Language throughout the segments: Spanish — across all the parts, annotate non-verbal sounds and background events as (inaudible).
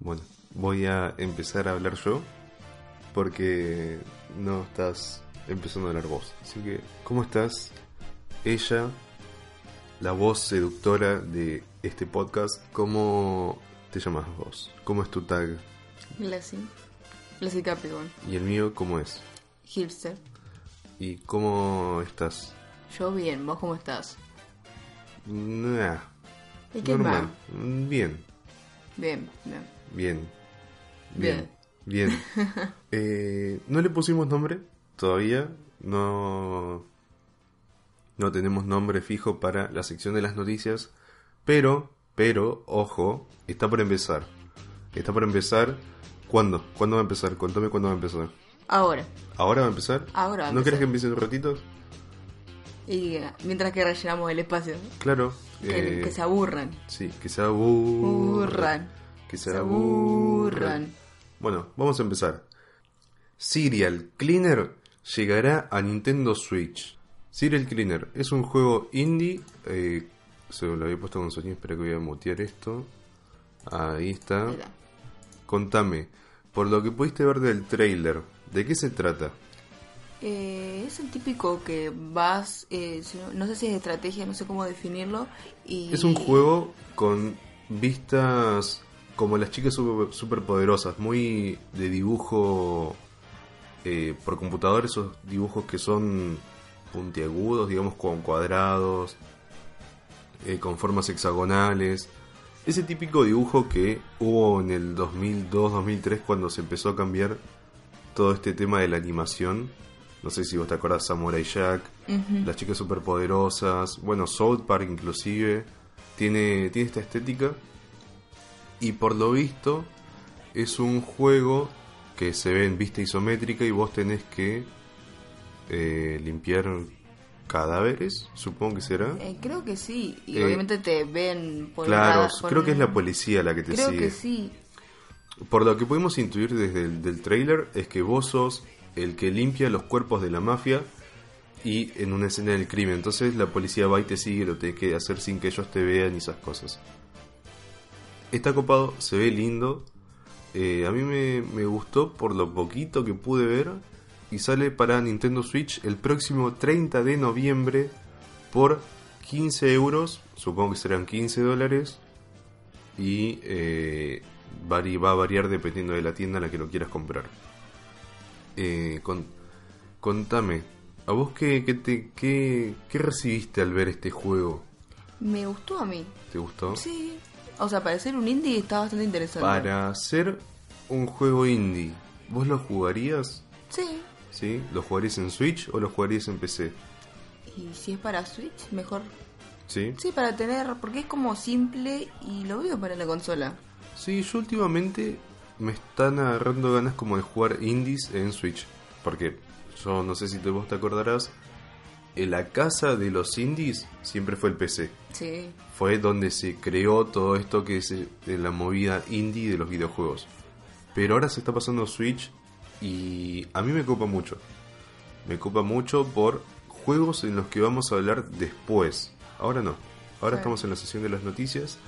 Bueno, voy a empezar a hablar yo porque no estás empezando a hablar vos. Así que, ¿cómo estás? Ella, la voz seductora de este podcast, ¿cómo te llamas vos? ¿Cómo es tu tag? Lassie. Lassie Capricorn. ¿Y el mío cómo es? Hipster. ¿Y cómo estás? Yo bien, ¿vos cómo estás? Nah, ¿Y qué normal. más? Bien, Bien, bien. Bien, bien, (laughs) bien. Eh, no le pusimos nombre todavía. No, no tenemos nombre fijo para la sección de las noticias. Pero, pero, ojo, está por empezar. Está por empezar. ¿Cuándo? ¿Cuándo va a empezar? Contame cuándo va a empezar. Ahora. ¿Ahora va a empezar? Ahora va a ¿No querés que empiece en un ratito? Y mientras que rellenamos el espacio. Claro. Que, eh, que se aburran. Sí, que se aburran. Aburran. Que se Se aburran. Bueno, vamos a empezar. Serial Cleaner llegará a Nintendo Switch. Serial Cleaner es un juego indie. eh, se lo había puesto con sonido, espera que voy a mutear esto. Ahí está. Contame, por lo que pudiste ver del trailer, ¿de qué se trata? Eh, es el típico que vas, eh, no, no sé si es estrategia, no sé cómo definirlo. Y... Es un juego con vistas como las chicas super, super poderosas, muy de dibujo eh, por computador, esos dibujos que son puntiagudos, digamos, con cuadrados, eh, con formas hexagonales. Ese típico dibujo que hubo en el 2002-2003 cuando se empezó a cambiar todo este tema de la animación. No sé si vos te acordás Samurai Jack, las chicas superpoderosas, bueno, South Park inclusive, tiene, tiene esta estética. Y por lo visto es un juego que se ve en vista isométrica y vos tenés que eh, limpiar cadáveres, supongo que será. Eh, creo que sí. Y Eh, obviamente te ven por Claro, por creo que es la policía la que te Creo sigue. que sí. Por lo que pudimos intuir desde el del trailer es que vos sos el que limpia los cuerpos de la mafia y en una escena del crimen. Entonces la policía va y te sigue, lo tenés que hacer sin que ellos te vean y esas cosas. Está copado, se ve lindo. Eh, a mí me, me gustó por lo poquito que pude ver. Y sale para Nintendo Switch el próximo 30 de noviembre por 15 euros. Supongo que serán 15 dólares y eh, va a variar dependiendo de la tienda en la que lo quieras comprar. Eh, con- contame, ¿a vos qué, qué, te, qué, qué recibiste al ver este juego? Me gustó a mí. ¿Te gustó? Sí. O sea, para ser un indie está bastante interesante. Para ser un juego indie, ¿vos lo jugarías? Sí. ¿Sí? ¿Lo jugarías en Switch o lo jugarías en PC? Y si es para Switch, mejor. ¿Sí? Sí, para tener. Porque es como simple y lo veo para la consola. Sí, yo últimamente me están agarrando ganas como de jugar indies en Switch. Porque yo no sé si te, vos te acordarás, en la casa de los indies siempre fue el PC. Sí. Fue donde se creó todo esto que es eh, la movida indie de los videojuegos. Pero ahora se está pasando Switch y a mí me copa mucho. Me copa mucho por juegos en los que vamos a hablar después. Ahora no. Ahora estamos en la sesión de las noticias.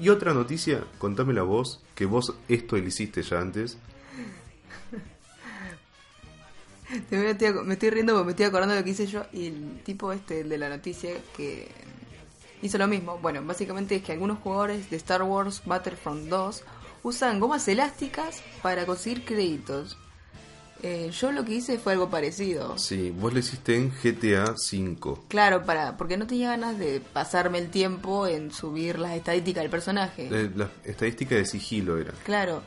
Y otra noticia, contame la voz, que vos esto lo hiciste ya antes. (laughs) (laughs) Me estoy, me estoy riendo porque me estoy acordando de lo que hice yo y el tipo este el de la noticia que hizo lo mismo. Bueno, básicamente es que algunos jugadores de Star Wars Battlefront 2 usan gomas elásticas para conseguir créditos. Eh, yo lo que hice fue algo parecido. Sí, vos lo hiciste en GTA V. Claro, para porque no tenía ganas de pasarme el tiempo en subir las estadísticas del personaje. Eh, La estadística de sigilo era. Claro.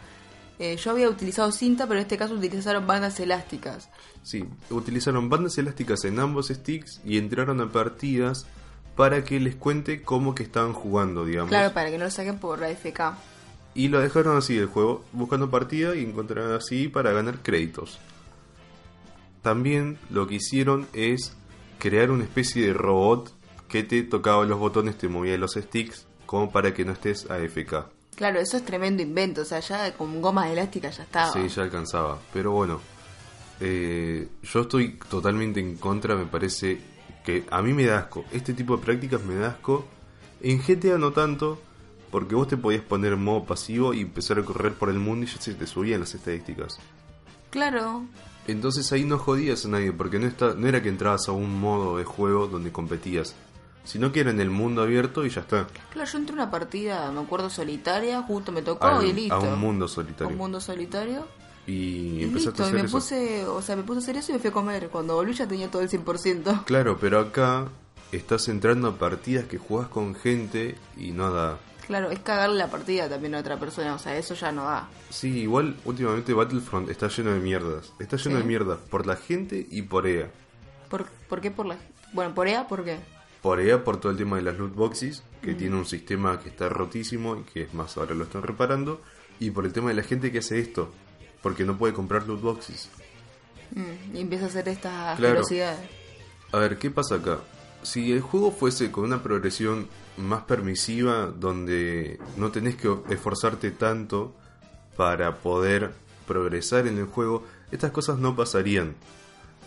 Eh, yo había utilizado cinta, pero en este caso utilizaron bandas elásticas. Sí, utilizaron bandas elásticas en ambos sticks y entraron a partidas para que les cuente cómo que estaban jugando, digamos. Claro, para que no lo saquen por AFK. Y lo dejaron así el juego, buscando partida y encontraron así para ganar créditos. También lo que hicieron es crear una especie de robot que te tocaba los botones, te movía los sticks, como para que no estés AFK. Claro, eso es tremendo invento. O sea, ya con gomas elásticas ya estaba. Sí, ya alcanzaba. Pero bueno, eh, yo estoy totalmente en contra, me parece que a mí me da asco. Este tipo de prácticas me da asco. En GTA no tanto, porque vos te podías poner en modo pasivo y empezar a correr por el mundo y ya se te subían las estadísticas. Claro. Entonces ahí no jodías a nadie, porque no, está, no era que entrabas a un modo de juego donde competías, sino que era en el mundo abierto y ya está. Claro, yo entré a una partida, me acuerdo, solitaria, justo me tocó Al- y listo. a un mundo solitario. A un mundo solitario. Y Y empezaste listo, a y hacer me eso. puse, o sea, me puse a hacer eso y me fui a comer. Cuando volví ya tenía todo el 100%. Claro, pero acá estás entrando a partidas que jugás con gente y no da. Claro, es cagarle la partida también a otra persona, o sea, eso ya no da. Sí, igual últimamente Battlefront está lleno de mierdas. Está lleno Sí. de mierdas por la gente y por EA. ¿Por, por qué por la...? Bueno, por EA, ¿por qué? Por EA por todo el tema de las loot boxes, Mm. que tiene un sistema que está rotísimo y que es más ahora lo están reparando. Y por el tema de la gente que hace esto, porque no puede comprar loot boxes. Mm, y empieza a hacer estas Claro. A ver, ¿qué pasa acá? Si el juego fuese con una progresión más permisiva, donde no tenés que esforzarte tanto para poder progresar en el juego, estas cosas no pasarían.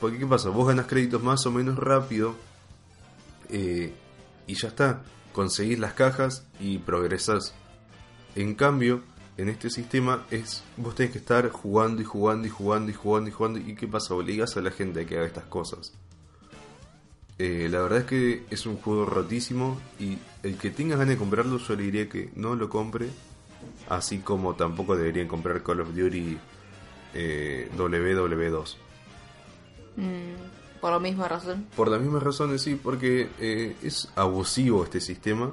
Porque ¿qué pasa? Vos ganas créditos más o menos rápido eh, y ya está. Conseguís las cajas y progresás. En cambio, en este sistema es vos tenés que estar jugando y jugando y jugando y jugando y jugando. ¿Y qué pasa? Obligas a la gente a que haga estas cosas. Eh, la verdad es que es un juego rotísimo y el que tenga ganas de comprarlo yo le diría que no lo compre. Así como tampoco deberían comprar Call of Duty eh, WW2. Mm, por la misma razón. Por las mismas razones, sí, porque eh, es abusivo este sistema.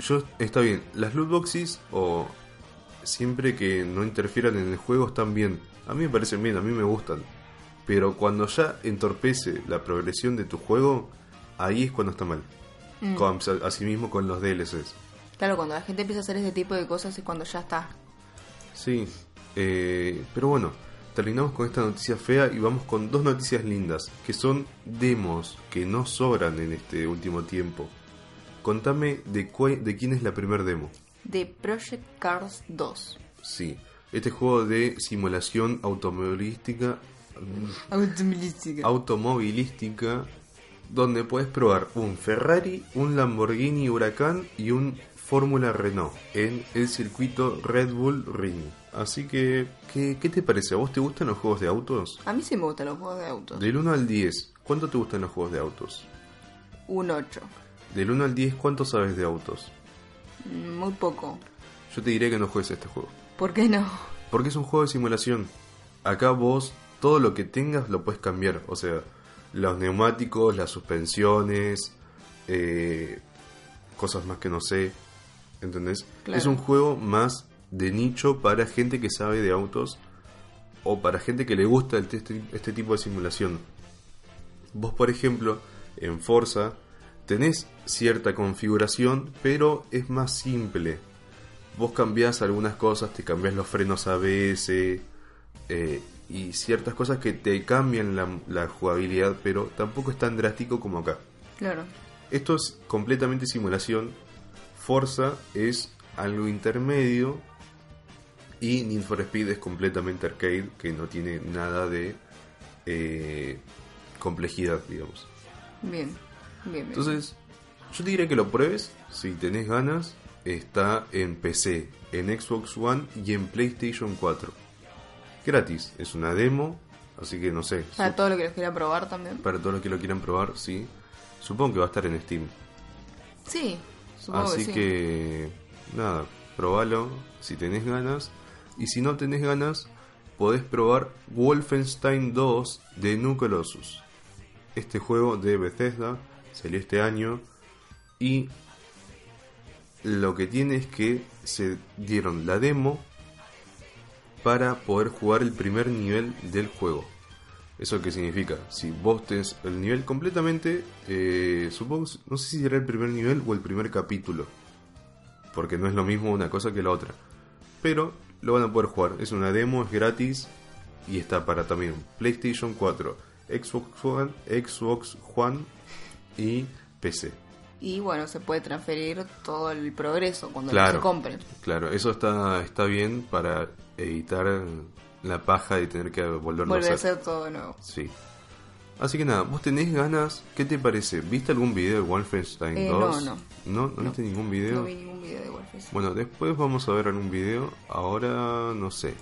Yo, está bien, las loot boxes o siempre que no interfieran en el juego están bien. A mí me parecen bien, a mí me gustan. Pero cuando ya entorpece la progresión de tu juego, ahí es cuando está mal. Con- asimismo con los DLCs. Claro, cuando la gente empieza a hacer ese tipo de cosas es cuando ya está. Sí, eh, pero bueno, terminamos con esta noticia fea y vamos con dos noticias lindas, que son demos que no sobran en este último tiempo. Contame de, quién es la primer demo. De Project Cars 2. Sí, este juego de simulación (laughs) automovilística, automovilística donde puedes probar un Ferrari, un Lamborghini Huracán y un Fórmula Renault en el circuito Red Bull Ring. Así que, ¿qué, qué te parece? ¿A vos te gustan los juegos de autos? A mí sí me gustan los juegos de autos. Del 1 al 10, ¿cuánto te gustan los juegos de autos? Un 8. Del 1 al 10, ¿cuánto sabes de autos? Mm, Muy poco. Yo te diré que no juegues este juego. ¿Por qué no? Porque es un juego de simulación. Acá vos todo lo que tengas lo puedes cambiar. O sea, los neumáticos, las suspensiones, eh, cosas más que no sé. ¿Entendés? Claro. Es un juego más de nicho para gente que sabe de autos o para gente que le gusta este, este tipo de simulación. Vos, por ejemplo, en Forza tenés cierta configuración, pero es más simple. Vos cambiás algunas cosas, te cambiás los frenos ABS eh, y ciertas cosas que te cambian la, la jugabilidad, pero tampoco es tan drástico como acá. Claro. Esto es completamente simulación. Forza es algo intermedio. Y Need for Speed es completamente arcade, que no tiene nada de eh, complejidad, digamos. Bien. Bien, bien. Entonces, yo te diría que lo pruebes. Si tenés ganas, está en PC, en Xbox One y en PlayStation 4. Gratis, es una demo, así que no sé. Para su- todo lo que los quieran probar también. para todos los que lo quieran probar, sí. Supongo que va a estar en Steam. Sí, supongo Así que sí. que, nada, probalo si tenés ganas. Y si no tenés ganas, podés probar Wolfenstein 2 de New Colossus. Este juego de Bethesda salió este año y lo que tiene es que se dieron la demo para poder jugar el primer nivel del juego. ¿Eso qué significa? Si vos tenés el nivel completamente, eh, supongo, no sé si será el primer nivel o el primer capítulo, porque no es lo mismo una cosa que la otra. pero lo van a poder jugar. Es una demo, es gratis y está para también PlayStation 4, Xbox One, Xbox One y PC. Y bueno, se puede transferir todo el progreso cuando Claro. se compre. Claro, eso está, está bien para evitar la paja de tener que volverlo Vuelve a hacer. todo de nuevo. Sí. Así que nada, ¿vos tenés ganas? ¿Qué te parece? ¿Viste algún video de Wolfenstein Eh, 2? no, no. ¿No? ¿No viste ningún video? No vi ningún video de Wolfenstein. Bueno, después vamos a ver algún video. Ahora no sé.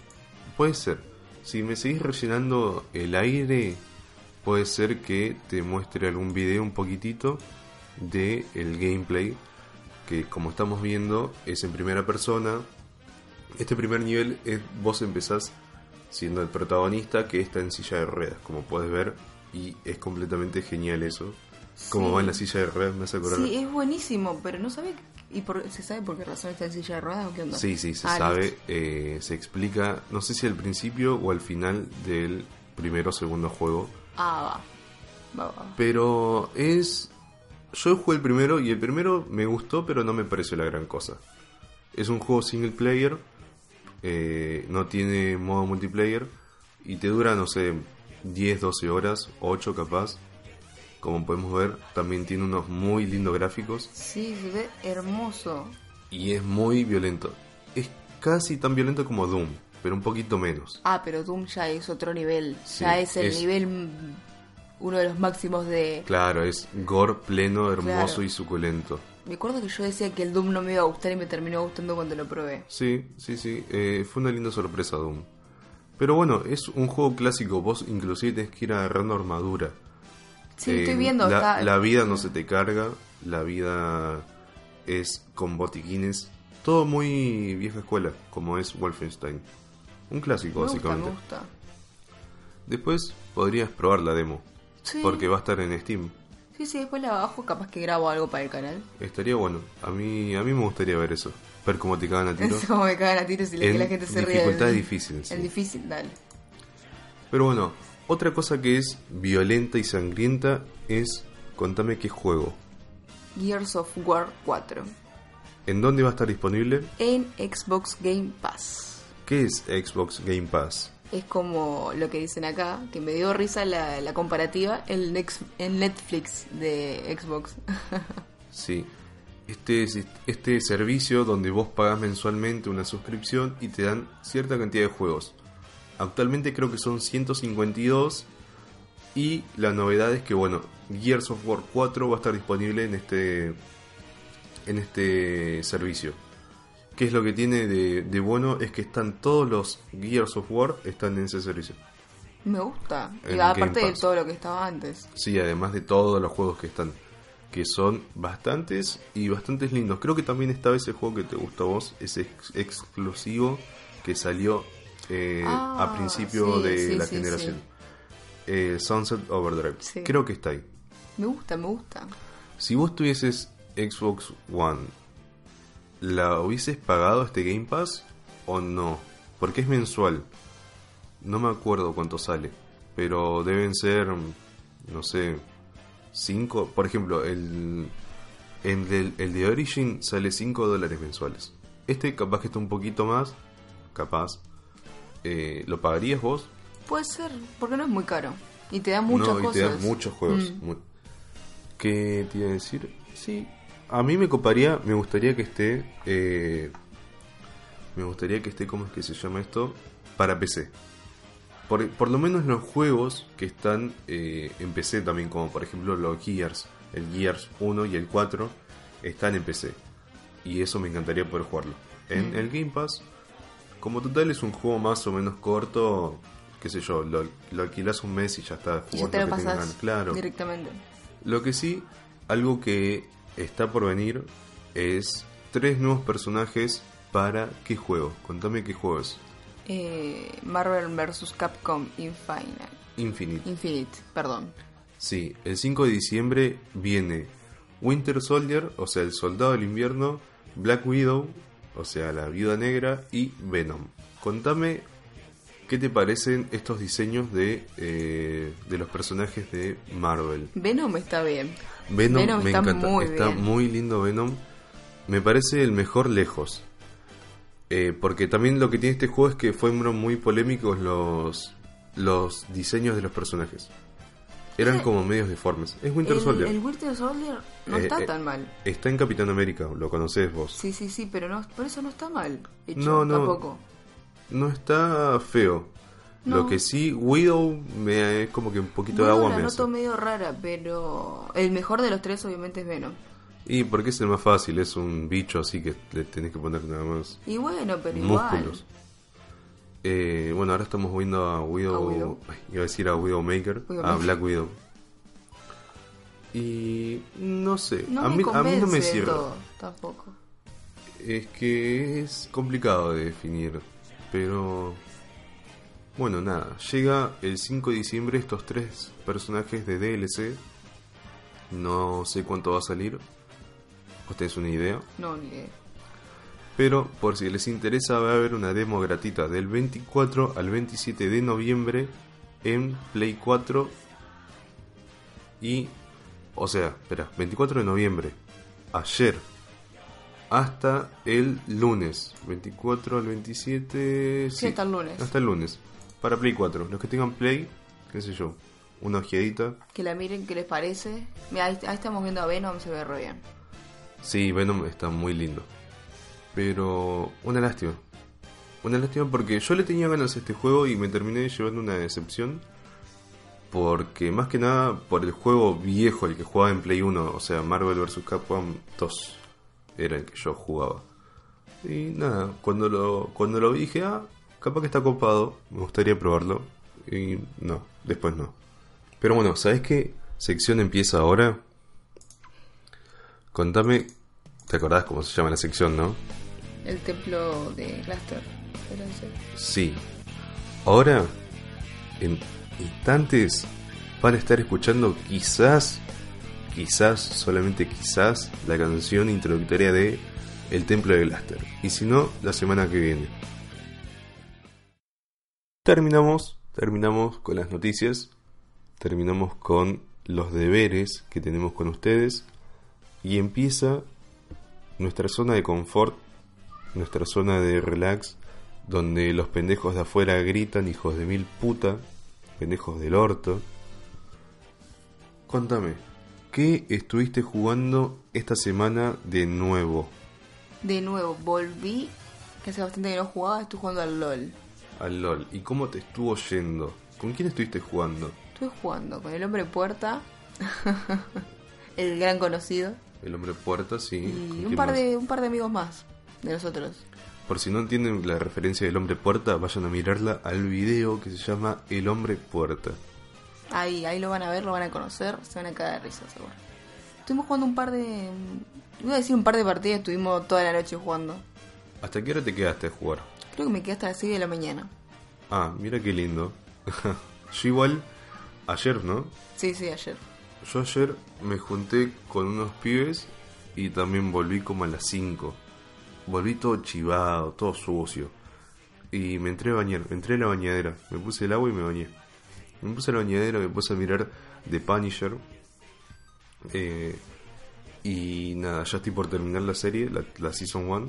Puede ser. Si me seguís rellenando el aire, puede ser que te muestre algún video un poquitito de el gameplay. Que como estamos viendo es en primera persona. Este primer nivel es vos empezás siendo el protagonista que está en silla de ruedas, como puedes ver. Y es completamente genial eso. Como va en la silla de ruedas, me hace acordar. Sí, es buenísimo, pero no sabe... ¿Y por, se sabe por qué razón está en silla de ruedas o qué onda? Sí, sí, se Ah, sabe, eh, se explica, no sé si al principio o al final del primero o segundo juego, Ah, va. Va, va. pero es... Yo jugué el primero y el primero me gustó, pero no me pareció la gran cosa. Es un juego single player, eh, no tiene modo multiplayer y te dura, no sé, 10, 12 horas, 8 capaz. Como podemos ver, también tiene unos muy lindos gráficos. Sí, se ve hermoso. Y es muy violento. Es casi tan violento como Doom, pero un poquito menos. Ah, pero Doom ya es otro nivel. Sí, ya es el es- nivel... Uno de los máximos de... Claro, es gore pleno, hermoso Claro. y suculento. Me acuerdo que yo decía que el Doom no me iba a gustar y me terminó gustando cuando lo probé. Sí, sí, sí. eh, fue una linda sorpresa Doom. Pero bueno, es un juego clásico. Vos inclusive tenés que ir agarrando armadura. Sí, Eh, estoy viendo. La, está- la vida no se te carga. La vida es con botiquines. Todo muy vieja escuela, como es Wolfenstein. Un clásico, me gusta, básicamente. me gusta. Después podrías probar la demo. Sí. Porque va a estar en Steam. Sí, sí, después la bajo, capaz que grabo algo para el canal. Estaría bueno. A mí, a mí me gustaría ver eso. Ver cómo te cagan a tiro. (laughs) Es como me cagan a tiros y que la gente se ríe. dificultad del- difícil, sí. Difícil, dale. Pero bueno, otra cosa que es violenta y sangrienta es contame qué juego. Gears of War 4. ¿En dónde va a estar disponible? En Xbox Game Pass. ¿Qué es Xbox Game Pass? Es como lo que dicen acá, que me dio risa la, comparativa, el, nex- el Netflix de Xbox. (laughs) Sí. Este, es- este servicio donde vos pagas mensualmente una suscripción y te dan cierta cantidad de juegos. Actualmente creo que son 152 y la novedad es que bueno, Gears of War 4 va a estar disponible en este en este servicio. ¿Qué es lo que tiene de, de bueno? Es que están todos los Gears of War están en ese servicio. me gusta. Y aparte de todo lo que estaba antes. Sí, además de todos los juegos que están. Que son bastantes y bastantes lindos. Creo que también estaba ese juego que te gusta a vos, ese ex- exclusivo que salió eh, Ah, a principio sí, de sí, la sí, generación. Eh, Sunset Overdrive. Creo que está ahí. Me gusta, me gusta. Si vos tuvieses Xbox One, ¿la hubieses pagado este Game Pass o no? Porque es mensual. No me acuerdo cuánto sale. Pero deben ser, no sé, 5. Por ejemplo, el, el, del- el de Origin sale 5 dólares mensuales. Este capaz que está un poquito más. Capaz. Eh, ¿Lo pagarías vos? Puede ser, porque no es muy caro. Y te da muchas no, y cosas. te dan muchos juegos. Mm. ¿Qué te iba a decir? Sí, a mí me coparía, me gustaría que esté. eh, me gustaría que esté, ¿cómo es que se llama esto? Para PC. Por, por lo menos los juegos que están eh, en PC también, como por ejemplo los Gears, el Gears 1 y el 4, están en PC. Y eso me encantaría poder jugarlo. En Mm. el Game Pass, como total es un juego más o menos corto, qué sé yo, lo, lo alquilas un mes y ya está. Y ya te lo pasas. Claro. directamente. Lo que sí, algo que está por venir es tres nuevos personajes para qué juego. Contame qué juego es. Eh, Marvel vs. Capcom Infinite. Infinite. Infinite, perdón. Sí, el 5 de diciembre viene Winter Soldier, o sea, el soldado del invierno, Black Widow, o sea, la viuda negra, y Venom. Contame qué te parecen estos diseños de, eh, de los personajes de Marvel. Venom está bien. Venom, Venom me está encanta, muy está bien. muy lindo Venom. Me parece el mejor lejos. Eh, porque también lo que tiene este juego es que fueron muy polémicos los, los diseños de los personajes. Eran Eh, como medios deformes. Es Winter el, Soldier. el Winter Soldier no Eh, está tan mal. Está en Capitán América, lo conocés vos. Sí, sí, sí, pero no, por eso no está mal. Hecho, No, no. Tampoco. No está feo. No. Lo que sí, Widow me es como que un poquito de agua la me noto hace. medio rara, pero el mejor de los tres obviamente es Venom. Y porque es el más fácil, es un bicho así que le tenés que poner nada más Y bueno, pero músculos. Eh, bueno, ahora estamos viendo a Widow, A Widow. ay, iba a decir a Widowmaker, a Widowmaker. Black Widow. Y no sé, igual. No a, mí, a mí no me cierra. todo, tampoco. Es que es complicado de definir, pero bueno, nada, llega el 5 de diciembre estos tres personajes de DLC. No sé cuánto va a salir. ¿Vos tenés una idea? No, ni idea. Pero por si les interesa va a haber una demo gratuita del 24 al 27 de noviembre en Play 4 y o sea, espera, 24 de noviembre, ayer hasta el lunes, 24 al 27, Sí, hasta el lunes. Hasta el lunes. Para Play 4, los que tengan Play, qué sé yo, una ojeadita. Que la miren, ¿qué les parece? Mira, ahí, ahí estamos viendo a Venom, se ve re bien. Sí, Venom está muy lindo. Pero una lástima. Una lástima porque yo le tenía ganas a este juego y me terminé llevando una decepción. Porque más que nada por el juego viejo, el que jugaba en Play 1, o sea, Marvel vs. Capcom 2, era el que yo jugaba. Y nada, cuando lo, cuando lo vi dije, ah, capaz que está copado, me gustaría probarlo. Y no, después no. Pero bueno, ¿sabes qué sección empieza ahora? Contame, ¿te acordás cómo se llama la sección, no? El templo de Cluster. ¿Era ese? Sí. Ahora, en instantes, van a estar escuchando quizás, quizás, solamente quizás, la canción introductoria de El Templo de Glaster. Y si no, la semana que viene. Terminamos, terminamos con las noticias, terminamos con los deberes que tenemos con ustedes y empieza nuestra zona de confort, nuestra zona de relax, donde los pendejos de afuera gritan, hijos de mil puta, pendejos del orto. Contame, ¿qué estuviste jugando esta semana de nuevo? De nuevo, volví, que hace bastante que no jugaba, estoy jugando al LOL. Al LOL. ¿Y cómo te estuvo yendo? ¿Con quién estuviste jugando? Estuve jugando con el hombre puerta, (laughs) el gran conocido, El hombre puerta, sí. ¿Con y un par, más? de, un par de amigos más de nosotros. Por si no entienden la referencia del hombre puerta, vayan a mirarla al video que se llama El hombre puerta. Ahí, ahí lo van a ver, lo van a conocer, se van a caer de risa, seguro. Estuvimos jugando un par de... Iba a decir un par de partidas, estuvimos toda la noche jugando. ¿Hasta qué hora te quedaste a jugar? Creo que me quedé hasta las 6 de la mañana. Ah, mira qué lindo. (laughs) Yo igual, ayer, ¿no? Sí, sí, ayer. Yo ayer me junté con unos pibes y también volví como a las 5. Volví todo chivado, todo sucio. Y me entré a bañar, entré a la bañadera, me puse el agua y me bañé. Me puse la bañadera, me puse a mirar The Punisher. Eh, y nada, ya estoy por terminar la serie, la, la Season 1.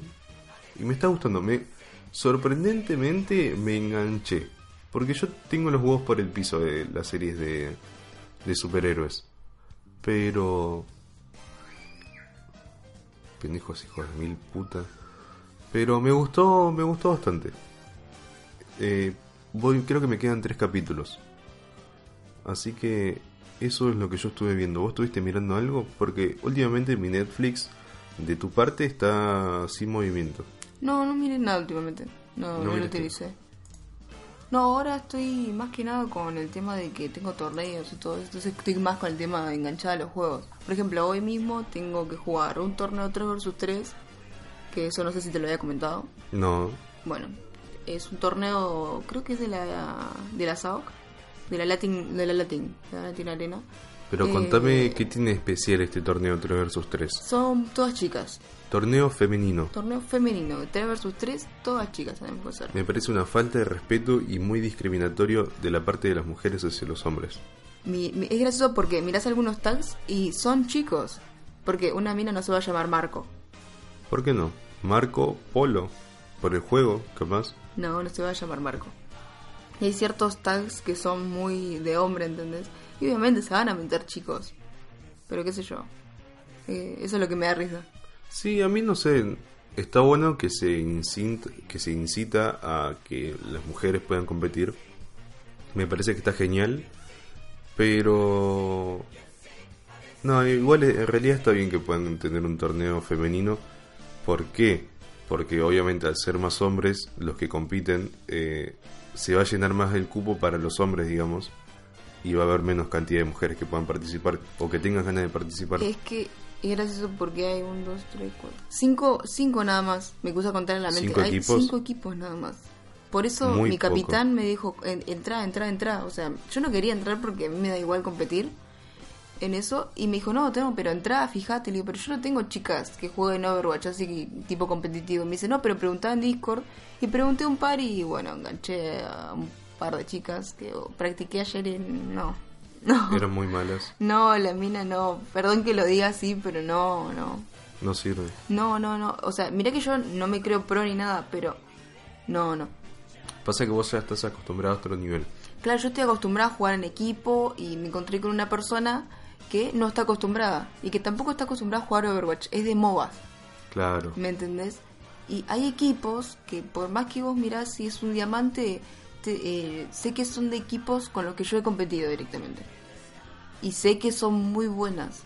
Y me está gustando, me sorprendentemente me enganché. Porque yo tengo los huevos por el piso de las series de, de superhéroes. Pero... Pendejos hijos de mil putas. Pero me gustó, me gustó bastante. Eh, voy, creo que me quedan tres capítulos. Así que eso es lo que yo estuve viendo. ¿Vos estuviste mirando algo? Porque últimamente mi Netflix de tu parte está sin movimiento. No, no miré nada últimamente. No, No no, lo utilicé. No, ahora estoy más que nada con el tema de que tengo torneos y todo eso. Entonces estoy más con el tema de enganchada a los juegos. Por ejemplo, hoy mismo tengo que jugar un torneo 3 vs 3. Que eso no sé si te lo había comentado. No, Bueno, es un torneo, creo que es de la de la SAOC, de la Latin, de la Latin, de la Latin Arena. pero Eh, contame qué tiene especial este torneo 3 vs 3. Son todas chicas. Torneo femenino. Torneo femenino, de 3 vs 3, todas chicas tenemos que hacer. Me parece una falta de respeto y muy discriminatorio de la parte de las mujeres hacia los hombres. Mi- mi- es gracioso porque mirás algunos tags y son chicos. Porque una mina no se va a llamar Marco. ¿Por qué no? Marco Polo. Por el juego, capaz. No, no se va a llamar Marco. Y hay ciertos tags que son muy de hombre, ¿entendés? Y obviamente se van a meter chicos. Pero qué sé yo. Eh, eso es lo que me da risa. Sí, a mí no sé. Está bueno que se, incita, que se incita a que las mujeres puedan competir. Me parece que está genial. Pero... No, igual en realidad está bien que puedan tener un torneo femenino. ¿Por qué? Porque obviamente al ser más hombres los que compiten, eh, se va a llenar más el cupo para los hombres, digamos. Y va a haber menos cantidad de mujeres que puedan participar o que tengan ganas de participar. Es que es gracioso porque hay un, dos, tres, cuatro. Cinco, cinco nada más. Me puse a contar en la mente. ¿Cinco hay equipos? cinco equipos nada más. Por eso Muy mi poco. capitán me dijo, "En- entra, entra, entra. O sea, yo no quería entrar porque a mí me da igual competir en eso. Y me dijo, no, tengo, pero entra, fíjate. Le digo, pero yo no tengo chicas que jueguen Overwatch así que tipo competitivo. Me dice, no, pero preguntaba en Discord. Y pregunté un par y bueno, enganché a un par de chicas que practiqué ayer y no. (laughs) No. Eran muy malas. No, la mina no. Perdón que lo diga así, pero no, no. No sirve. No, no, no. O sea, mirá que yo no me creo pro ni nada, pero no, no. Pasa que vos ya estás acostumbrado a otro nivel. Claro, yo estoy acostumbrada a jugar en equipo y me encontré con una persona que no está acostumbrada y que tampoco está acostumbrada a jugar Overwatch. Es de MOBA, Claro. ¿me entendés? Y hay equipos que por más que vos mirás si es un diamante, te- eh, sé que son de equipos con los que yo he competido directamente. Y sé que son muy buenas.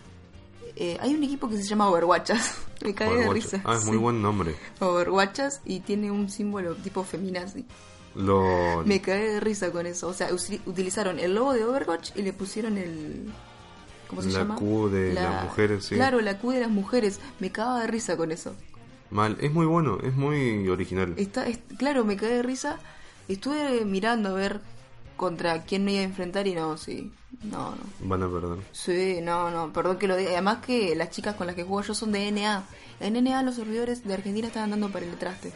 Eh, hay un equipo que se llama Overwatchas. (laughs) Me cae de risa. Ah, es muy Sí. buen nombre. Overwatchas y tiene un símbolo tipo feminazi. Me cae de risa con eso. O sea, utilizaron el logo de Overwatch y le pusieron el. ¿Cómo se La llama? Q de las mujeres, sí. Claro, la Q de las mujeres. Me cagaba de risa con eso. Mal. Es muy bueno, es muy original. Está, es- claro, me cae de risa. Estuve mirando a ver contra quién me iba a enfrentar y no, sí. No, no. Van a perder. Sí, no, no, perdón que lo diga. Además que las chicas con las que juego yo son de NA. En NA los servidores de Argentina están andando para el traste.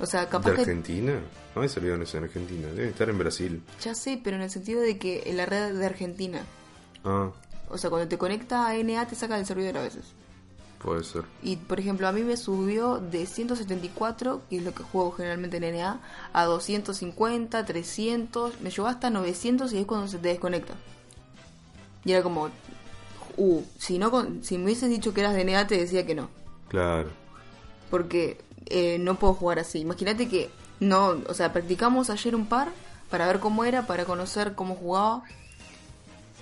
O sea, capaz ¿De que Argentina? No hay servidores en Argentina. Deben estar en Brasil. Ya sé, pero en el sentido de que en la red de Argentina. Ah, O sea, cuando te conecta a NA te saca del servidor a veces. puede ser. Y por ejemplo, a mí me subió de 174, que es lo que juego generalmente en NA, a 250, 300, me llegó hasta 900 y es cuando se te desconecta. Y era como, uh, si, no si me hubieses dicho que eras de NA te decía que no. Claro. Porque eh, no puedo jugar así. Imagínate que no, o sea, practicamos ayer un par para ver cómo era, para conocer cómo jugaba.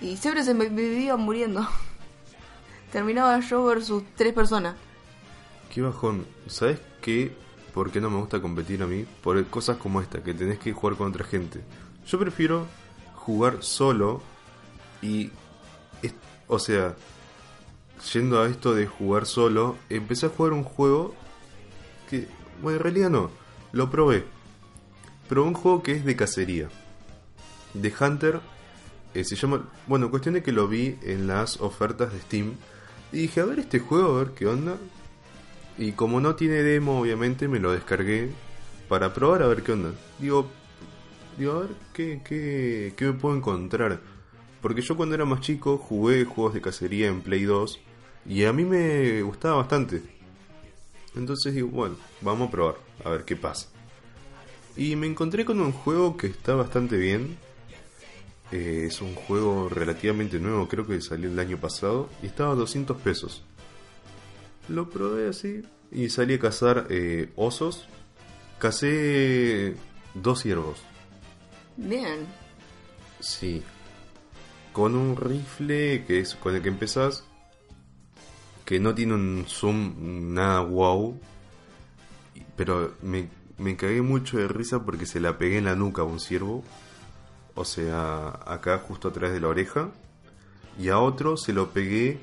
Y siempre se me, vivía muriendo. (laughs) Terminaba yo versus tres personas. Qué bajón. ¿Sabes qué? ¿Por qué no me gusta competir a mí? Por cosas como esta, que tenés que jugar con otra gente. Yo prefiero jugar solo y... o sea, yendo a esto de jugar solo, empecé a jugar un juego que... Bueno, en realidad no. Lo probé. Pero un juego que es de cacería. De Hunter. Eh, se llama... Bueno, cuestión de que lo vi en las ofertas de Steam. Y dije, a ver este juego, a ver qué onda. Y como no tiene demo, obviamente, me lo descargué para probar a ver qué onda. Digo, digo a ver qué, qué, qué me puedo encontrar. Porque yo cuando era más chico jugué juegos de cacería en Play 2 y a mí me gustaba bastante. Entonces digo, bueno, vamos a probar, a ver qué pasa. Y me encontré con un juego que está bastante bien. Eh, es un juego relativamente nuevo, creo que salió el año pasado y estaba a 200 pesos. Lo probé así y salí a cazar eh, osos. Cacé dos ciervos. Bien. Sí. Con un rifle que es con el que empezás. Que no tiene un zoom nada wow. Pero me, me cagué mucho de risa porque se la pegué en la nuca a un ciervo. O sea, acá justo atrás de la oreja. Y a otro se lo pegué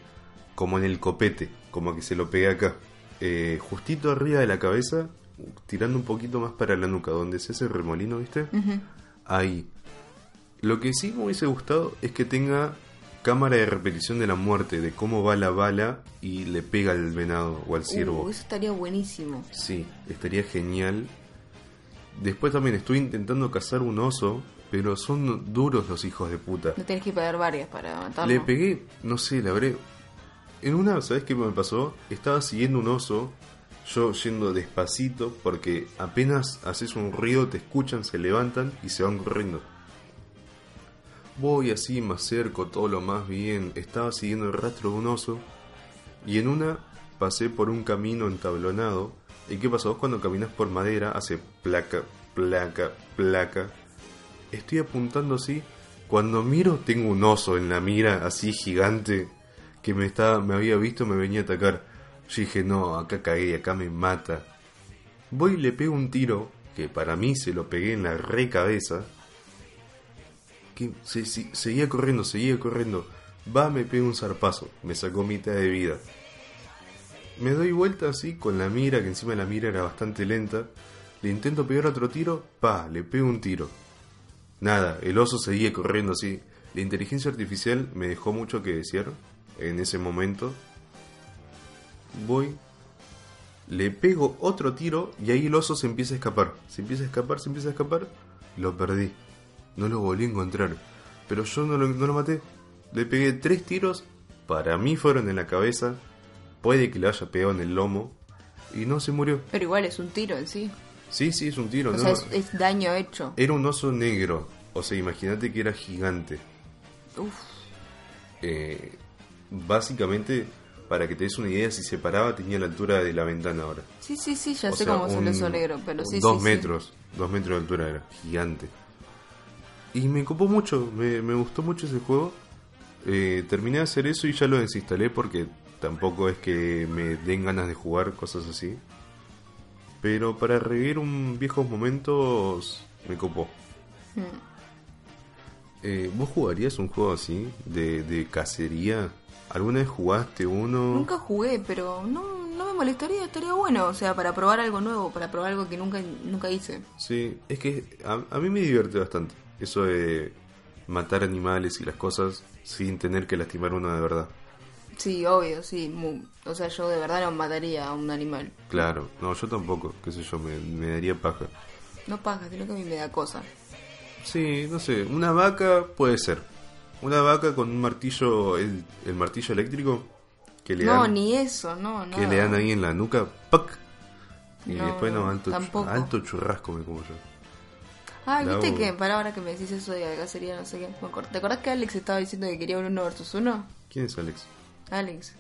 como en el copete. Como que se lo pegué acá. Eh, justito arriba de la cabeza. Tirando un poquito más para la nuca. Donde es ese remolino, ¿viste? Ahí. Lo que sí me hubiese gustado es que tenga cámara de repetición de la muerte, de cómo va la bala y le pega al venado o al ciervo. Uh, eso estaría buenísimo. Sí, estaría genial. Después también estoy intentando cazar un oso, pero son duros los hijos de puta. No tenés que pegar varias para matarlo. Le pegué, no sé, le habré... En una, ¿sabes qué me pasó? Estaba siguiendo un oso Yo yendo despacito porque apenas haces un ruido te escuchan, se levantan y se van corriendo. Voy así, me acerco todo lo más bien. Estaba siguiendo el rastro de un oso y en una pasé por un camino entablonado. ¿Y qué pasa? Vos cuando caminas por madera hace placa, placa, placa. Estoy apuntando así. Cuando miro tengo un oso en la mira así gigante que me, estaba, me había visto me venía a atacar. Yo dije, no, acá caí, acá me mata. Voy y le pego un tiro, que para mí se lo pegué en la recabeza. Que se- se- seguía corriendo, seguía corriendo. Va, me pega un zarpazo, me sacó mitad de vida. Me doy vuelta así con la mira, que encima la mira era bastante lenta. Le intento pegar otro tiro, pa, le pego un tiro. Nada, el oso seguía corriendo así. La inteligencia artificial me dejó mucho que desear en ese momento. Voy, le pego otro tiro y ahí el oso se empieza a escapar. Se empieza a escapar, se empieza a escapar. Lo perdí. No lo volví a encontrar. Pero yo no lo, no lo maté. Le pegué tres tiros. Para mí fueron en la cabeza. Puede que le haya pegado en el lomo. Y no se murió. Pero igual es un tiro en sí. Sí, sí, es un tiro. O ¿no? sea, es, es daño hecho. Era un oso negro. O sea, imagínate que era gigante. Uf. Eh, básicamente, para que te des una idea, si se paraba tenía la altura de la ventana ahora. Sí, sí, sí, ya O sé sea, cómo es el un- oso negro, pero sí, Dos sí, sí. metros, dos metros de altura era, gigante. Y me copó mucho, me, me gustó mucho ese juego. Eh, terminé de hacer eso y ya lo desinstalé porque tampoco es que me den ganas de jugar cosas así. Pero para revivir un viejos momentos me copó. Mm. Eh, ¿Vos jugarías un juego así, de, de cacería? ¿Alguna vez jugaste uno? Nunca jugué, pero no, no me molestaría, estaría bueno, o sea, para probar algo nuevo, para probar algo que nunca, nunca hice. Sí, es que a, a mí me divierte bastante eso de matar animales y las cosas sin tener que lastimar uno de verdad. Sí, obvio, sí. o sea, yo de verdad no mataría a un animal. Claro, no, yo tampoco, qué sé yo, me, me daría paja. No paja, sino que a mí me da cosa. Sí, no sé, una vaca puede ser. Una vaca con un martillo, el, el martillo eléctrico que le No, dan, ni eso, no, no. que le dan ahí en la nuca, ¡pac! Y No, después no, alto, tampoco. alto churrasco me como yo. Ah, La viste que, para ahora que me decís eso de cacería, no sé qué. ¿Te acordás que Alex estaba diciendo que quería un uno versus uno? ¿Quién es Alex? Alex.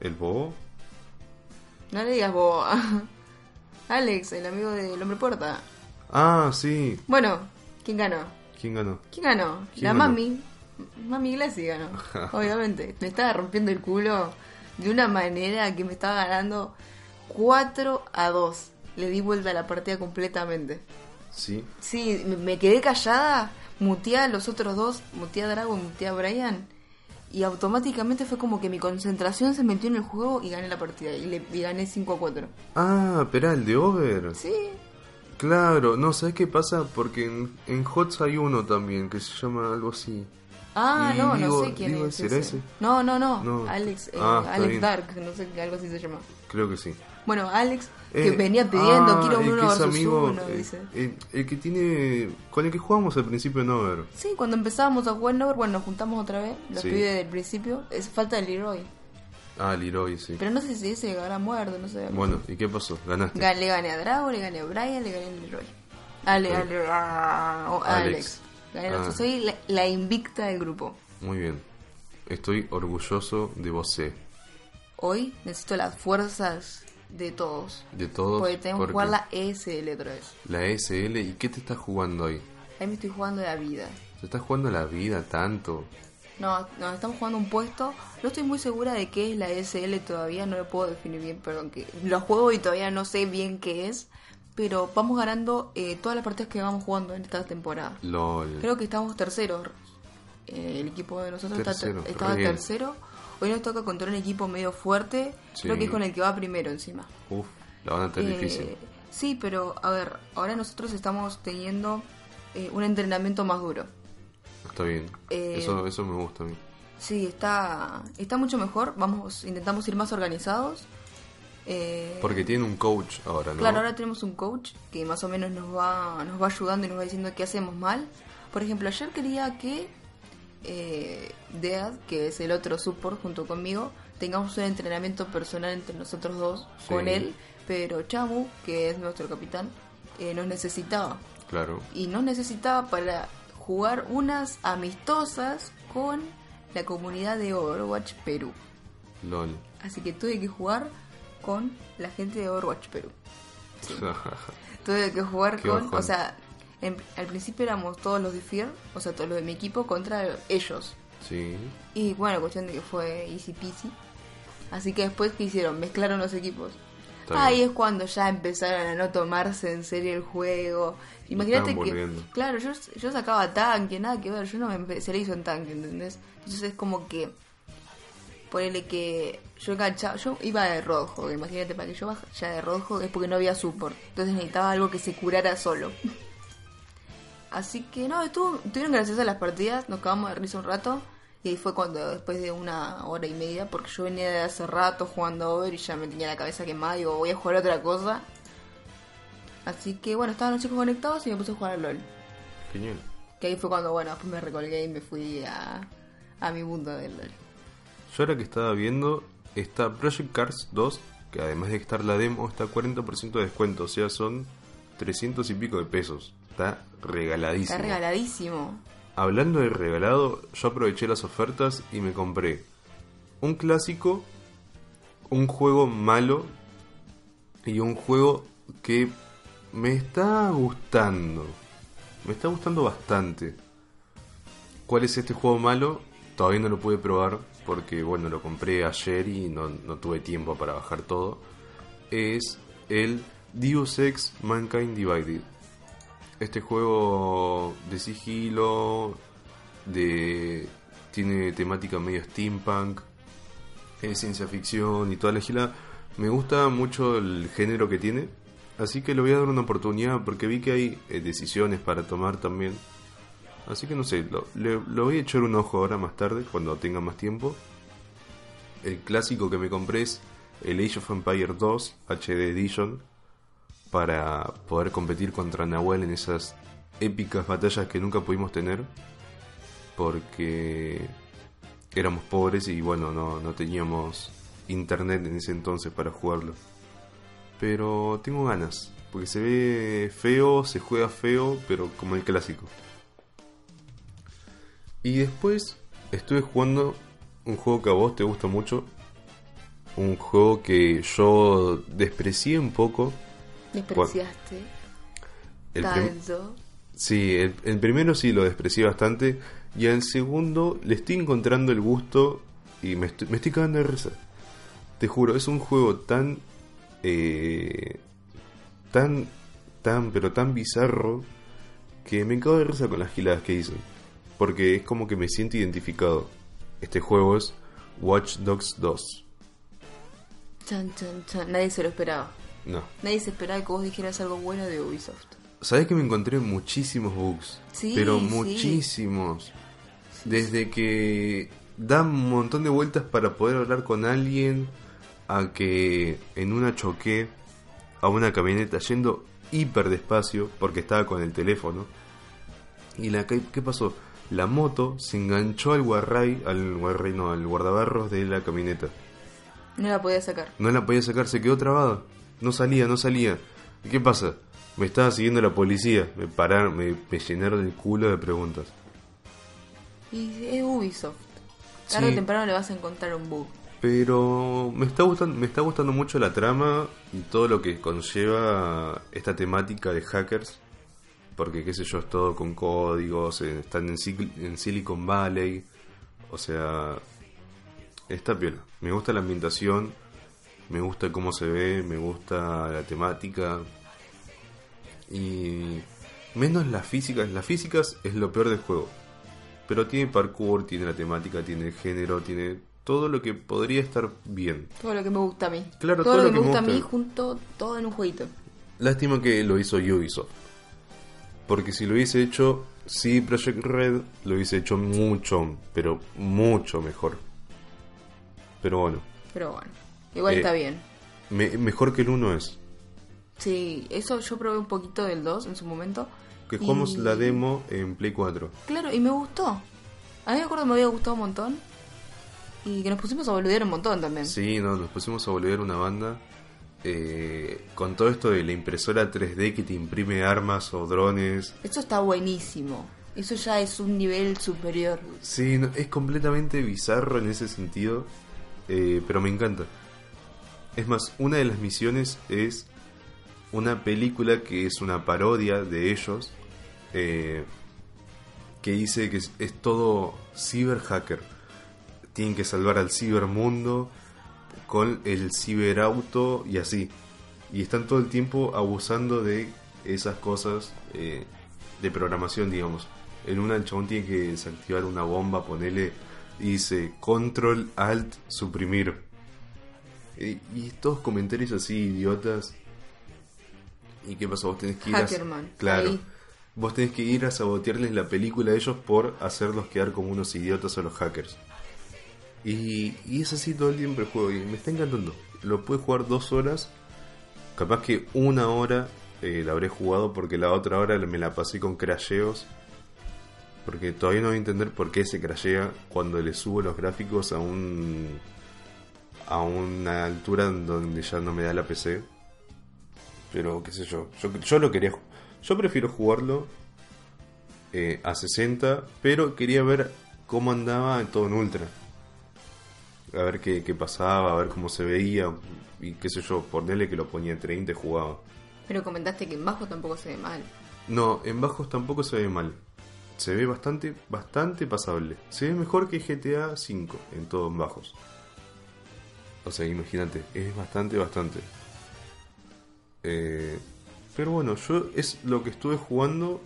¿El bobo? No le digas vos. (laughs) Alex, el amigo del hombre puerta. Ah, sí. Bueno, ¿quién ganó? ¿Quién ganó? ¿Quién ganó? ¿Quién la ganó? mami. Mami Glassy ganó. (laughs) Obviamente. Me estaba rompiendo el culo de una manera que me estaba ganando 4 a 2. Le di vuelta a la partida completamente. Sí. Sí, me- quedé callada, muteé a los otros dos, muteé a Dragon, muteé a Brian. Y automáticamente fue como que mi concentración se metió en el juego y gané la partida. Y, le, y gané 5 a 4. Ah, espera, el de Over. Sí. Claro, no, ¿sabes qué pasa? Porque en, en HOTS hay uno también que se llama algo así. Ah, Y no, digo- no sé quién digo, es. ¿será ese. ese? No, no, no, No. Alex, eh, Ah, Alex. Dark, no sé, algo así se llama. Creo que sí. Bueno, Alex, que Eh, venía pidiendo, ah, quiero uno que versus amigo, uno, eh, dice. eh, el que tiene. con el que jugamos al principio en Over. Sí, cuando empezábamos a jugar en Over, bueno, nos juntamos otra vez, los Sí. pibes del principio, es falta de Leroy. Ah, Leroy, sí. Pero no sé si ese habrá muerto, no sé. Bueno, ¿y qué pasó? Ganaste. Ga- Le gané a Drago, le gané a Brian, le gané a Leroy. Ale, ale, ah, Alex. Alex. Gané Ah. Soy la, la invicta del grupo. Muy bien. Estoy orgulloso de vos, Hoy necesito las fuerzas de todos. de todos. Porque tenemos que jugar la ESL otra vez. la SL. ¿Y qué te estás jugando ahí? Ahí me estoy jugando la vida. ¿Te estás jugando la vida tanto? No, no, estamos jugando un puesto. No estoy muy segura de qué es la ESL todavía, no lo puedo definir bien, perdón, que lo juego y todavía no sé bien qué es. Pero vamos ganando eh, todas las partidas que vamos jugando en esta temporada. LOL. Creo que estamos terceros. Eh, el equipo de nosotros está estaba tercero. Hoy nos toca contra un equipo medio fuerte. Sí. Creo que es con el que va primero encima. Uf, la van a estar Eh, difícil. Sí, pero a ver, ahora nosotros estamos teniendo eh, un entrenamiento más duro. Está bien. eh, eso, eso me gusta a mí. Sí, está, está mucho mejor. Vamos, intentamos ir más organizados. Eh, Porque tiene un coach ahora, ¿no? Claro, ahora tenemos un coach que más o menos nos va, nos va ayudando y nos va diciendo qué hacemos mal. Por ejemplo, ayer quería que eh, Dead, que es el otro support junto conmigo, tengamos un entrenamiento personal entre nosotros dos Sí. con él, pero Chamu, que es nuestro capitán, eh, nos necesitaba. Claro. Y nos necesitaba para jugar unas amistosas con la comunidad de Overwatch Perú. LOL. Así que tuve que jugar con la gente de Overwatch Perú. (laughs) Tuve que jugar Qué con, bajón. o sea, en- al principio éramos todos los de Fear, o sea, todos los de mi equipo contra ellos. sí. Y bueno, cuestión de que fue easy peasy. Así que después, ¿qué hicieron? Mezclaron los equipos. Está Ahí bien. es cuando ya empezaron a no tomarse en serio el juego. Imagínate que, claro, yo, yo sacaba tanque, nada que ver, yo no me especializo en tanque, ¿entendés? Entonces es como que, ponele que yo enganchaba, yo iba de rojo, imagínate, para que yo vaya de rojo es porque no había support, entonces necesitaba algo que se curara solo. (laughs) Así que no, estuvo, estuvieron graciosas las partidas, nos acabamos de risa un rato. Y ahí fue cuando, después de una hora y media, porque yo venía de hace rato jugando Over y ya me tenía la cabeza quemada, digo, voy a jugar otra cosa. Así que bueno, estaban los chicos conectados y me puse a jugar al LOL. Genial. Que ahí fue cuando, bueno, después me recolgué y me fui a, a mi mundo del LOL. Yo ahora que estaba viendo, está Project Cars 2, que además de estar la demo, está 40% de descuento, o sea, son 300 y pico de pesos. Está regaladísimo. Está regaladísimo. Hablando de regalado, yo aproveché las ofertas y me compré un clásico, un juego malo y un juego que me está gustando. Me está gustando bastante. ¿Cuál es este juego malo? Todavía no lo pude probar porque, bueno, lo compré ayer y no, no tuve tiempo para bajar todo. Es el Deus Ex Mankind Divided. Este juego de sigilo, de tiene temática medio steampunk, es ciencia ficción y toda la gila. Me gusta mucho el género que tiene, así que le voy a dar una oportunidad porque vi que hay eh, decisiones para tomar también. Así que no sé, lo, le- voy a echar un ojo ahora más tarde, cuando tenga más tiempo. El clásico que me compré es el Age of Empire 2 HD Edition para poder competir contra Nahuel en esas épicas batallas que nunca pudimos tener porque éramos pobres y bueno, no, no teníamos internet en ese entonces para jugarlo. Pero tengo ganas, porque se ve feo, se juega feo, pero como el clásico. Y después estuve jugando un juego que a vos te gusta mucho, un juego que yo desprecié un poco. Despreciaste. El prim- tanto. Sí, el, el primero sí lo desprecié bastante. Y al segundo le estoy encontrando el gusto y me estoy, me estoy cagando de risa. Te juro, es un juego tan. eh, tan. tan, pero tan bizarro. que me cago de risa con las giladas que dicen. Porque es como que me siento identificado. Este juego es Watch Dogs 2. Chan, chan, chan. Nadie se lo esperaba. No. Nadie se esperaba que vos dijeras algo bueno de Ubisoft. ¿Sabes que me encontré muchísimos bugs? Sí, pero sí. muchísimos. Desde que da un montón de vueltas para poder hablar con alguien, a que en una choqué a una camioneta yendo hiper despacio porque estaba con el teléfono. Y la ¿qué, qué pasó? La moto se enganchó al guarray, al guarray no, al guardabarros de la camioneta. No la podía sacar. No la podía sacar, se quedó trabada. No salía, no salía. ¿Y qué pasa? Me estaba siguiendo la policía. Me pararon, me, me llenaron el culo de preguntas. Y es Ubisoft. Tarde o temprano le vas a encontrar un bug. Pero me está gustando, me está gustando mucho la trama y todo lo que conlleva esta temática de hackers. Porque qué sé yo, es todo con códigos, eh, están en Silicon Valley. O sea, está piola. Me gusta la ambientación, me gusta cómo se ve, me gusta la temática. Y menos las físicas. Las físicas es lo peor del juego. Pero tiene parkour, tiene la temática, tiene el género, tiene todo lo que podría estar bien. Todo lo que me gusta a mí. Claro, todo, lo que me gusta a mí junto todo en un jueguito. Lástima que lo hizo Ubisoft. Porque si lo hubiese hecho sí Project Red, lo hubiese hecho mucho, pero mucho mejor. Pero bueno, Pero bueno, igual Eh, está bien. me- mejor que el 1 es. Sí, eso yo probé un poquito del 2 en su momento. Que y- jugamos la demo en Play 4. Claro, y me gustó. A mí me acuerdo que me había gustado un montón. Y que nos pusimos a boludear un montón también. Sí, no, nos pusimos a volver una banda. eh, con todo esto de la impresora 3D que te imprime armas o drones. Eso está buenísimo. Eso ya es un nivel superior. Sí, no, es completamente bizarro en ese sentido, eh, pero me encanta. Es más, una de las misiones es una película que es una parodia de ellos, eh, que dice que es, todo ciberhacker. Tienen que salvar al cibermundo con el ciberauto y así. Y están todo el tiempo abusando de esas cosas eh, de programación, digamos. En una el chabón tiene que desactivar una bomba, ponerle, y dice control alt suprimir. Y, y todos comentarios así idiotas. ¿Y qué pasa? Vos tenés que ir Hackerman, a... Claro. ahí. Vos tenés que ir a sabotearles la película a ellos por hacerlos quedar como unos idiotas a los hackers. Y, y es así todo el tiempo el juego y me está encantando. Lo pude jugar dos horas. Capaz que una hora eh, la habré jugado porque la otra hora me la pasé con crasheos. Porque todavía no voy a entender por qué se crashea cuando le subo los gráficos a un a una altura donde ya no me da la PC. Pero qué sé yo, yo, yo lo quería yo prefiero jugarlo eh, a 60, pero quería ver cómo andaba en todo en ultra. A ver qué, qué pasaba, a ver cómo se veía y qué sé yo, ponerle que lo ponía en 30 y jugaba. Pero comentaste que en bajo tampoco se ve mal. No, en bajos tampoco se ve mal. Se ve bastante, bastante pasable. Se ve mejor que GTA V en todo en bajos. O sea, imagínate, es bastante, bastante. Eh, pero bueno, yo es lo que estuve jugando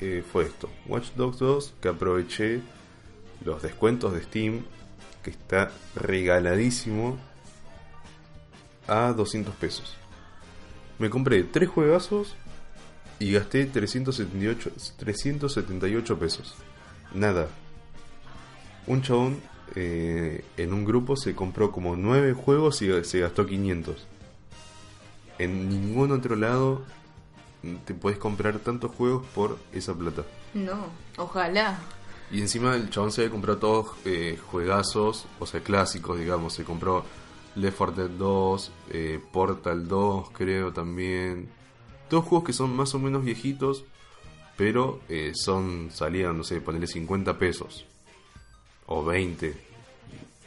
eh, fue esto. Watch Dogs 2, que aproveché los descuentos de Steam, que está regaladísimo a 200 pesos. Me compré tres juegazos y gasté 378, 378 pesos. Nada. Un chabón eh, en un grupo se compró como 9 juegos y se gastó 500. En ningún otro lado te puedes comprar tantos juegos por esa plata. No, ojalá. Y encima el chabón se había comprado todos eh, juegazos, o sea, clásicos, digamos. Se compró Left 4 Dead 2, eh, Portal 2, creo también. Todos juegos que son más o menos viejitos, pero eh, son, salían, no sé, ponerle 50 pesos. O 20.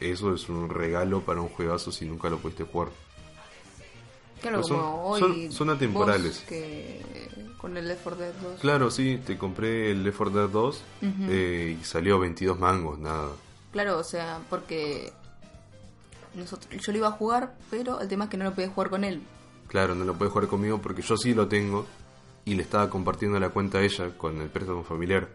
Eso es un regalo para un juegazo si nunca lo pudiste jugar. Claro, Pero son- como hoy. son- son atemporales. que con el Left 4 Dead 2. Claro, sí, te compré el Left 4 Dead 2 eh, y salió 22 mangos, nada. Claro, o sea, porque nosotros, yo lo iba a jugar, pero el tema es que no lo podía jugar con él. Claro, no lo puede jugar conmigo porque yo sí lo tengo y le estaba compartiendo la cuenta a ella con el préstamo familiar.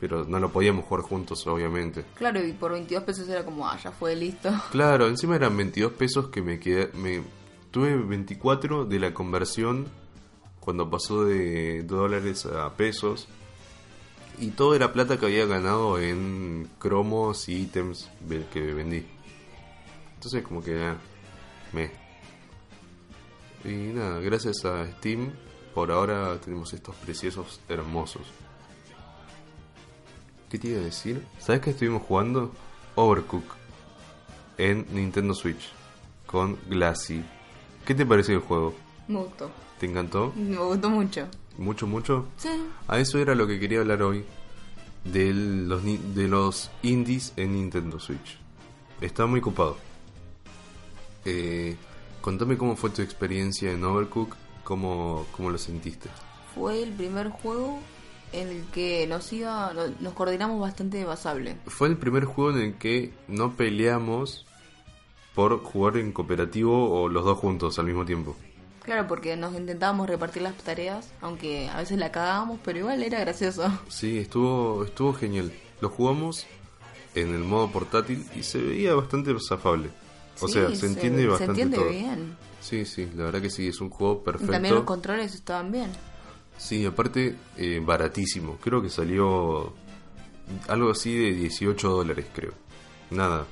Pero no lo podíamos jugar juntos, obviamente. Claro, y por 22 pesos era como, ah, ya fue, listo. (laughs) Claro, encima eran 22 pesos que me quedé. Me, tuve 24 de la conversión cuando pasó de dólares a pesos. Y todo era plata que había ganado en cromos y ítems que vendí. Entonces, como que. ah, me. Y nada, gracias a Steam, por ahora tenemos estos preciosos hermosos. ¿Qué te iba a decir? ¿Sabes qué estuvimos jugando? Overcook en Nintendo Switch con Glassy. ¿Qué te pareció el juego? Me gustó. ¿Te encantó? Me gustó mucho. ¿Mucho, mucho? Sí. A eso era lo que quería hablar hoy. De los, de los indies en Nintendo Switch. Está muy copado. Eh, contame cómo fue tu experiencia en Overcook. ¿Cómo, cómo lo sentiste? Fue el primer juego en el que nos iba, no- nos coordinamos bastante basable. Fue el primer juego en el que no peleamos por jugar en cooperativo o los dos juntos al mismo tiempo. Claro, porque nos intentábamos repartir las tareas, aunque a veces la cagábamos, pero igual era gracioso. (laughs) Sí, estuvo, estuvo genial. Lo jugamos en el modo portátil y se veía bastante zafable. O Sí, sea, se entiende bastante Se entiende todo. bien. Sí, sí, la verdad que sí, es un juego Y perfecto. también los controles estaban bien. Sí, aparte, eh, baratísimo. Creo que salió algo así de 18 dólares, creo. Nada,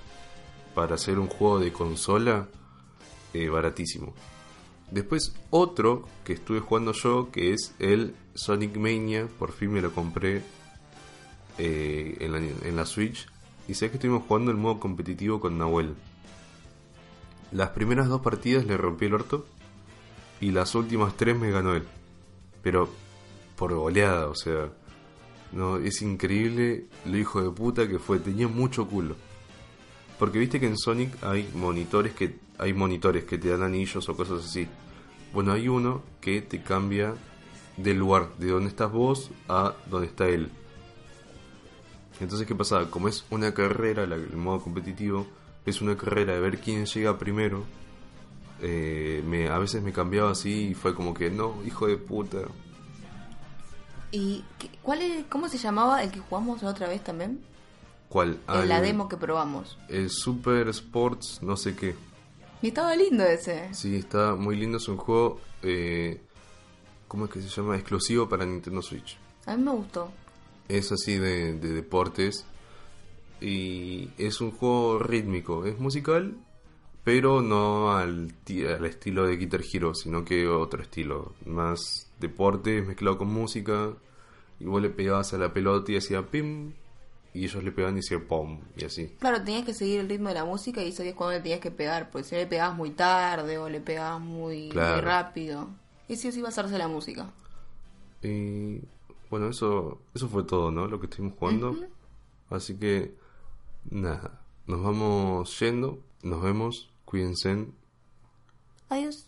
para hacer un juego de consola, eh, baratísimo. Después otro que estuve jugando yo, que es el Sonic Mania, por fin me lo compré eh, en, la, Switch. Y sé que estuvimos jugando el modo competitivo con Nahuel. Las primeras dos partidas le rompí el orto. y las últimas tres me ganó él. Pero por goleada, o sea, no es increíble lo hijo de puta que fue, tenía mucho culo. Porque viste que en Sonic hay monitores que hay monitores que te dan anillos o cosas así. Bueno, hay uno que te cambia del lugar de donde estás vos a donde está él. Entonces, ¿qué pasaba? Como es una carrera, el modo competitivo, es una carrera de ver quién llega primero. Eh, me, a veces me cambiaba así y fue como que, no, hijo de puta. ¿Y qué- cuál es, cómo se llamaba el que jugamos la otra vez también? ¿Cuál? Ah, en la el- demo que probamos. El Super Sports, no sé qué. Y estaba lindo ese. Sí, está muy lindo. Es un juego, eh, ¿cómo es que se llama? Exclusivo para Nintendo Switch. A mí me gustó. Es así de, de deportes. Y es un juego rítmico. Es musical, pero no al, al estilo de Guitar Hero, sino que otro estilo. Más deporte mezclado con música. Y vos le pegabas a la pelota y hacía pim. Y ellos le pegaban y hacía pom. Y así. Claro, tenías que seguir el ritmo de la música y sabías cuándo le tenías que pegar, porque si le pegabas muy tarde o le pegabas muy, muy Claro. rápido. Y sí sí hacerse la música. Y bueno, eso, eso fue todo, ¿no? Lo que estuvimos jugando. Así que, nada, nos vamos yendo. Nos vemos. Cuídense. Adiós.